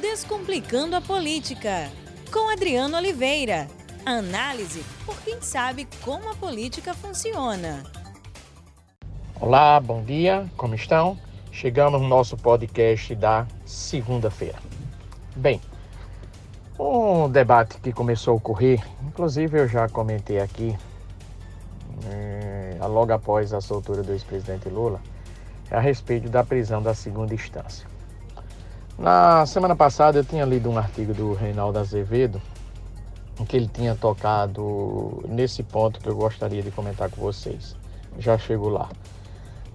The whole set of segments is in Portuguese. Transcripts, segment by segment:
Descomplicando a Política, com Adriano Oliveira. Análise por quem sabe como a política funciona. Olá, bom dia, como estão? Chegamos no nosso podcast da segunda-feira. Bem, um debate que começou a ocorrer, inclusive eu já comentei aqui, é, logo após a soltura do ex-presidente Lula, a respeito da prisão da segunda instância. Na semana passada eu tinha lido um artigo do Reinaldo Azevedo em que ele tinha tocado nesse ponto que eu gostaria de comentar com vocês. Já chego lá.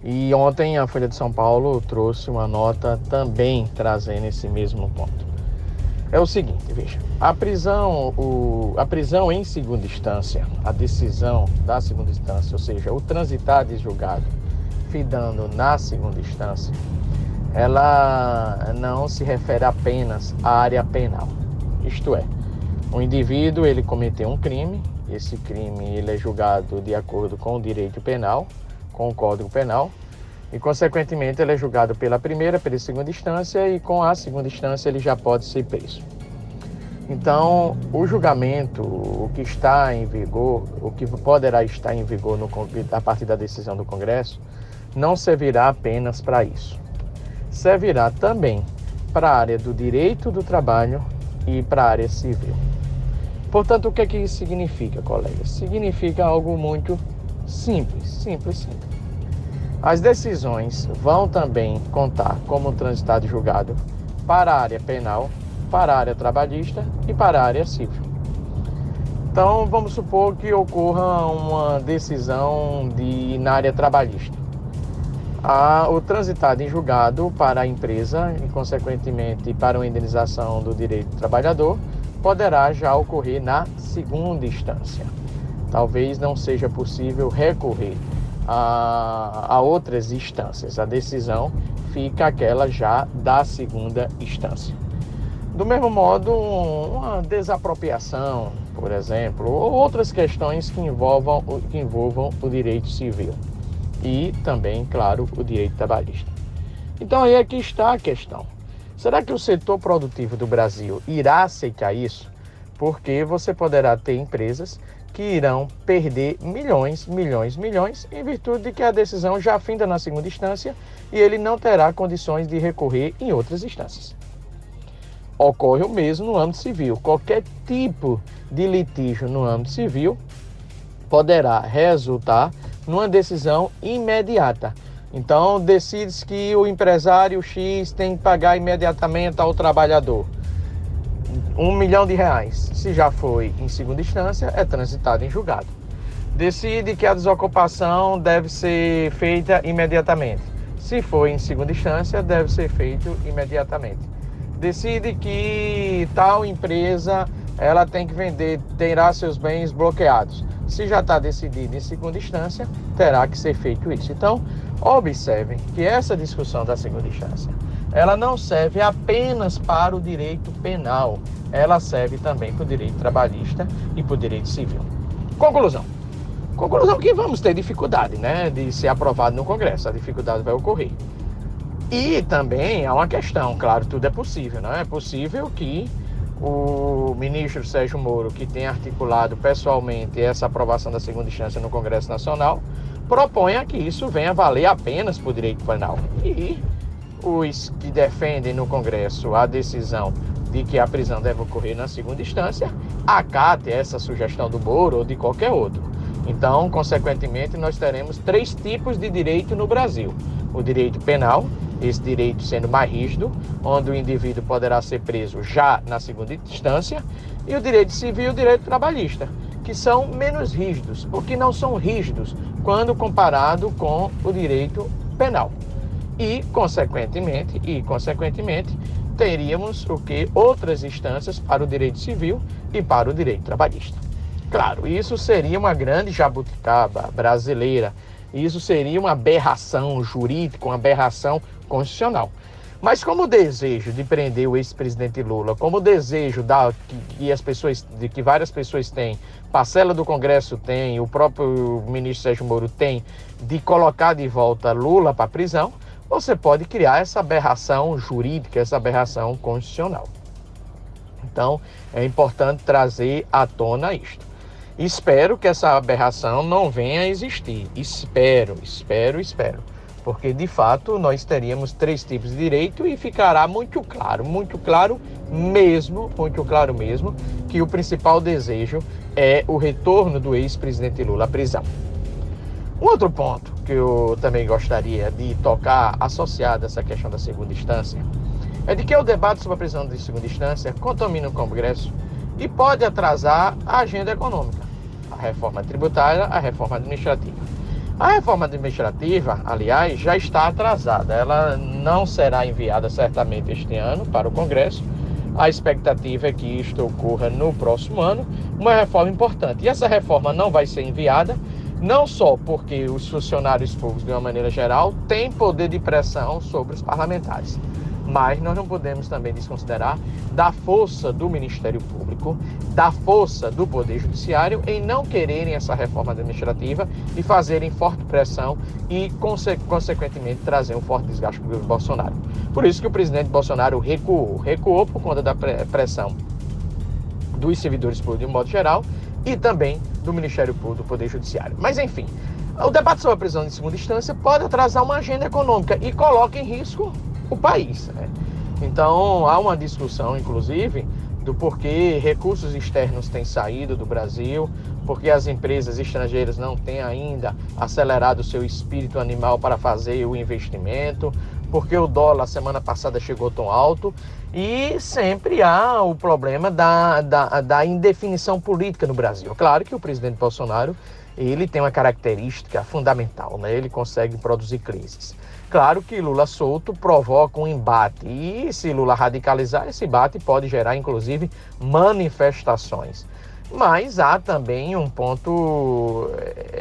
E ontem a Folha de São Paulo trouxe uma nota também trazendo esse mesmo ponto. É o seguinte, veja, a prisão, o, a prisão em segunda instância, a decisão da segunda instância, ou seja, o transitar de julgado fidando na segunda instância, ela não se refere apenas à área penal. Isto é, o indivíduo ele cometeu um crime, esse crime ele é julgado de acordo com o direito penal, com o Código Penal, e consequentemente ele é julgado pela primeira, pela segunda instância e com a segunda instância ele já pode ser preso. Então, o julgamento, o que está em vigor, o que poderá estar em vigor no, a partir da decisão do Congresso, não servirá apenas para isso servirá também para a área do direito do trabalho e para a área civil. Portanto, o que, é que isso significa, colegas? Significa algo muito simples, simples, simples. As decisões vão também contar como transitado julgado para a área penal, para a área trabalhista e para a área civil. Então, vamos supor que ocorra uma decisão de, na área trabalhista a, o transitado em julgado para a empresa e, consequentemente, para uma indenização do direito do trabalhador, poderá já ocorrer na segunda instância. Talvez não seja possível recorrer a, a outras instâncias. A decisão fica aquela já da segunda instância. Do mesmo modo, uma desapropriação, por exemplo, ou outras questões que envolvam, que envolvam o direito civil e também, claro, o direito trabalhista. Então aí aqui está a questão. Será que o setor produtivo do Brasil irá aceitar isso? Porque você poderá ter empresas que irão perder milhões, milhões, milhões, em virtude de que a decisão já finda na segunda instância e ele não terá condições de recorrer em outras instâncias. Ocorre o mesmo no âmbito civil. Qualquer tipo de litígio no âmbito civil poderá resultar numa decisão imediata. Então, decide-se que o empresário X tem que pagar imediatamente ao trabalhador um milhão de reais. Se já foi em segunda instância, é transitado em julgado. Decide que a desocupação deve ser feita imediatamente. Se for em segunda instância, deve ser feito imediatamente. Decide que tal empresa ela tem que vender, terá seus bens bloqueados. Se já está decidido em segunda instância, terá que ser feito isso. Então, observem que essa discussão da segunda instância, ela não serve apenas para o direito penal, ela serve também para o direito trabalhista e para o direito civil. Conclusão. Conclusão que vamos ter dificuldade, né, de ser aprovado no Congresso. A dificuldade vai ocorrer. E também há uma questão, claro, tudo é possível, não é? É possível que o ministro Sérgio Moro, que tem articulado pessoalmente essa aprovação da segunda instância no Congresso Nacional, proponha que isso venha valer apenas o direito penal. E os que defendem no Congresso a decisão de que a prisão deve ocorrer na segunda instância, acate essa sugestão do Moro ou de qualquer outro. Então, consequentemente, nós teremos três tipos de direito no Brasil: o direito penal, esse direito sendo mais rígido, onde o indivíduo poderá ser preso já na segunda instância, e o direito civil e o direito trabalhista, que são menos rígidos, ou que não são rígidos quando comparado com o direito penal. E, consequentemente, e consequentemente, teríamos o que outras instâncias para o direito civil e para o direito trabalhista. Claro, isso seria uma grande jabuticaba brasileira isso seria uma aberração jurídica, uma aberração constitucional. Mas como o desejo de prender o ex-presidente Lula, como o desejo da, que, as pessoas, de que várias pessoas têm, parcela do Congresso tem, o próprio ministro Sérgio Moro tem, de colocar de volta Lula para a prisão, você pode criar essa aberração jurídica, essa aberração constitucional. Então, é importante trazer à tona isto. Espero que essa aberração não venha a existir. Espero, espero, espero. Porque de fato nós teríamos três tipos de direito e ficará muito claro, muito claro mesmo, muito claro mesmo, que o principal desejo é o retorno do ex-presidente Lula à prisão. Um outro ponto que eu também gostaria de tocar, associado a essa questão da segunda instância, é de que o debate sobre a prisão de segunda instância contamina o Congresso e pode atrasar a agenda econômica, a reforma tributária, a reforma administrativa. A reforma administrativa, aliás, já está atrasada. Ela não será enviada certamente este ano para o Congresso. A expectativa é que isto ocorra no próximo ano, uma reforma importante. E essa reforma não vai ser enviada não só porque os funcionários públicos, de uma maneira geral, têm poder de pressão sobre os parlamentares, mas nós não podemos também desconsiderar da força do Ministério Público, da força do Poder Judiciário em não quererem essa reforma administrativa e fazerem forte pressão e, conse consequentemente, trazer um forte desgaste para o Bolsonaro. Por isso que o presidente Bolsonaro recuou. Recuou por conta da pressão dos servidores públicos de um modo geral e também do Ministério Público do Poder Judiciário. Mas, enfim, o debate sobre a prisão de segunda instância pode atrasar uma agenda econômica e coloca em risco o país. Né? Então, há uma discussão, inclusive, do porquê recursos externos têm saído do Brasil, porque as empresas estrangeiras não têm ainda acelerado seu espírito animal para fazer o investimento, porque o dólar semana passada chegou tão alto e sempre há o problema da, da, da indefinição política no Brasil. Claro que o presidente Bolsonaro ele tem uma característica fundamental, né? ele consegue produzir crises. Claro que Lula solto provoca um embate e se Lula radicalizar, esse embate pode gerar inclusive manifestações. Mas há também um ponto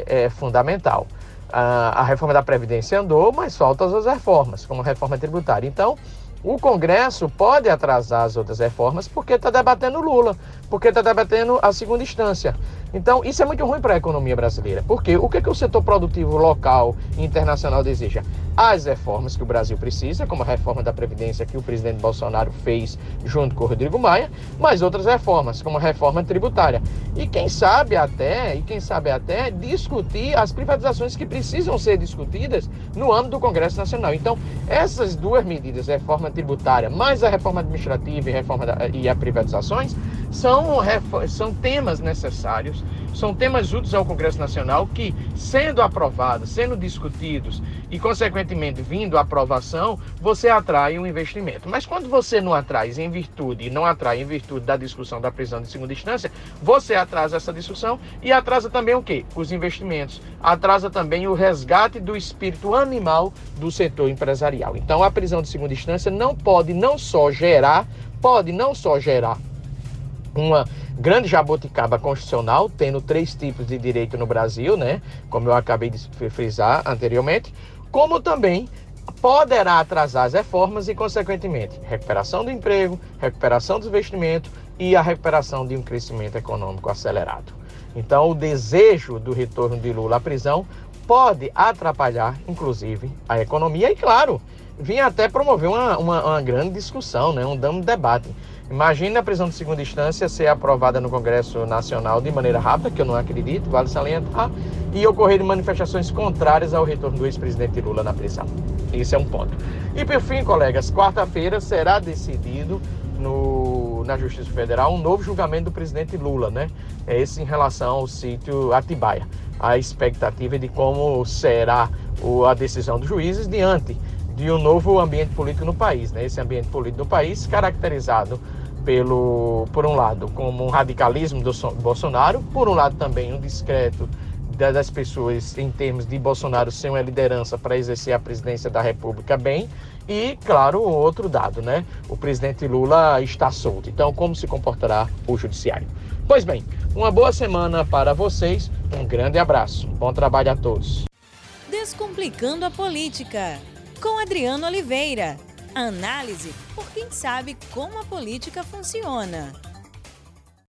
é, fundamental. A, a reforma da Previdência andou, mas faltam as reformas, como a reforma tributária. Então, o Congresso pode atrasar as outras reformas porque está debatendo Lula, porque está debatendo a segunda instância. Então, isso é muito ruim para a economia brasileira. Porque o que, é que o setor produtivo local e internacional deseja? As reformas que o Brasil precisa, como a reforma da Previdência que o presidente Bolsonaro fez junto com o Rodrigo Maia, mas outras reformas, como a reforma tributária. E quem sabe até, e quem sabe até discutir as privatizações que precisam ser discutidas no âmbito do Congresso Nacional. Então, essas duas medidas, reforma tributária, mais a reforma administrativa e, reforma da, e a privatizações, são, são temas necessários, são temas úteis ao Congresso Nacional que, sendo aprovados, sendo discutidos e, consequentemente, vindo a aprovação, você atrai um investimento. Mas quando você não atrai em virtude, não atrai em virtude da discussão da prisão de segunda instância, você atrasa essa discussão e atrasa também o quê? Os investimentos. Atrasa também o resgate do espírito animal do setor empresarial. Então, a prisão de segunda instância não pode não só gerar, pode não só gerar uma grande jabuticaba constitucional, tendo três tipos de direito no Brasil, né? Como eu acabei de frisar anteriormente, como também poderá atrasar as reformas e, consequentemente, recuperação do emprego, recuperação dos investimentos e a recuperação de um crescimento econômico acelerado. Então, o desejo do retorno de Lula à prisão pode atrapalhar, inclusive, a economia e, claro, vir até promover uma, uma, uma grande discussão, né? um dano debate. Imagine a prisão de segunda instância ser aprovada no Congresso Nacional de maneira rápida, que eu não acredito, vale salientar, e ocorrer manifestações contrárias ao retorno do ex-presidente Lula na prisão. Esse é um ponto. E por fim, colegas, quarta-feira será decidido no, na Justiça Federal um novo julgamento do presidente Lula, né? É esse em relação ao sítio Atibaia. A expectativa de como será a decisão dos juízes diante de um novo ambiente político no país, né? Esse ambiente político no país caracterizado pelo, por um lado, como um radicalismo do Bolsonaro, por um lado também um discreto das pessoas em termos de Bolsonaro ser uma liderança para exercer a presidência da República bem, e, claro, outro dado, né? O presidente Lula está solto. Então, como se comportará o judiciário? Pois bem, uma boa semana para vocês, um grande abraço, bom trabalho a todos. Descomplicando a política, com Adriano Oliveira. Análise por quem sabe como a política funciona.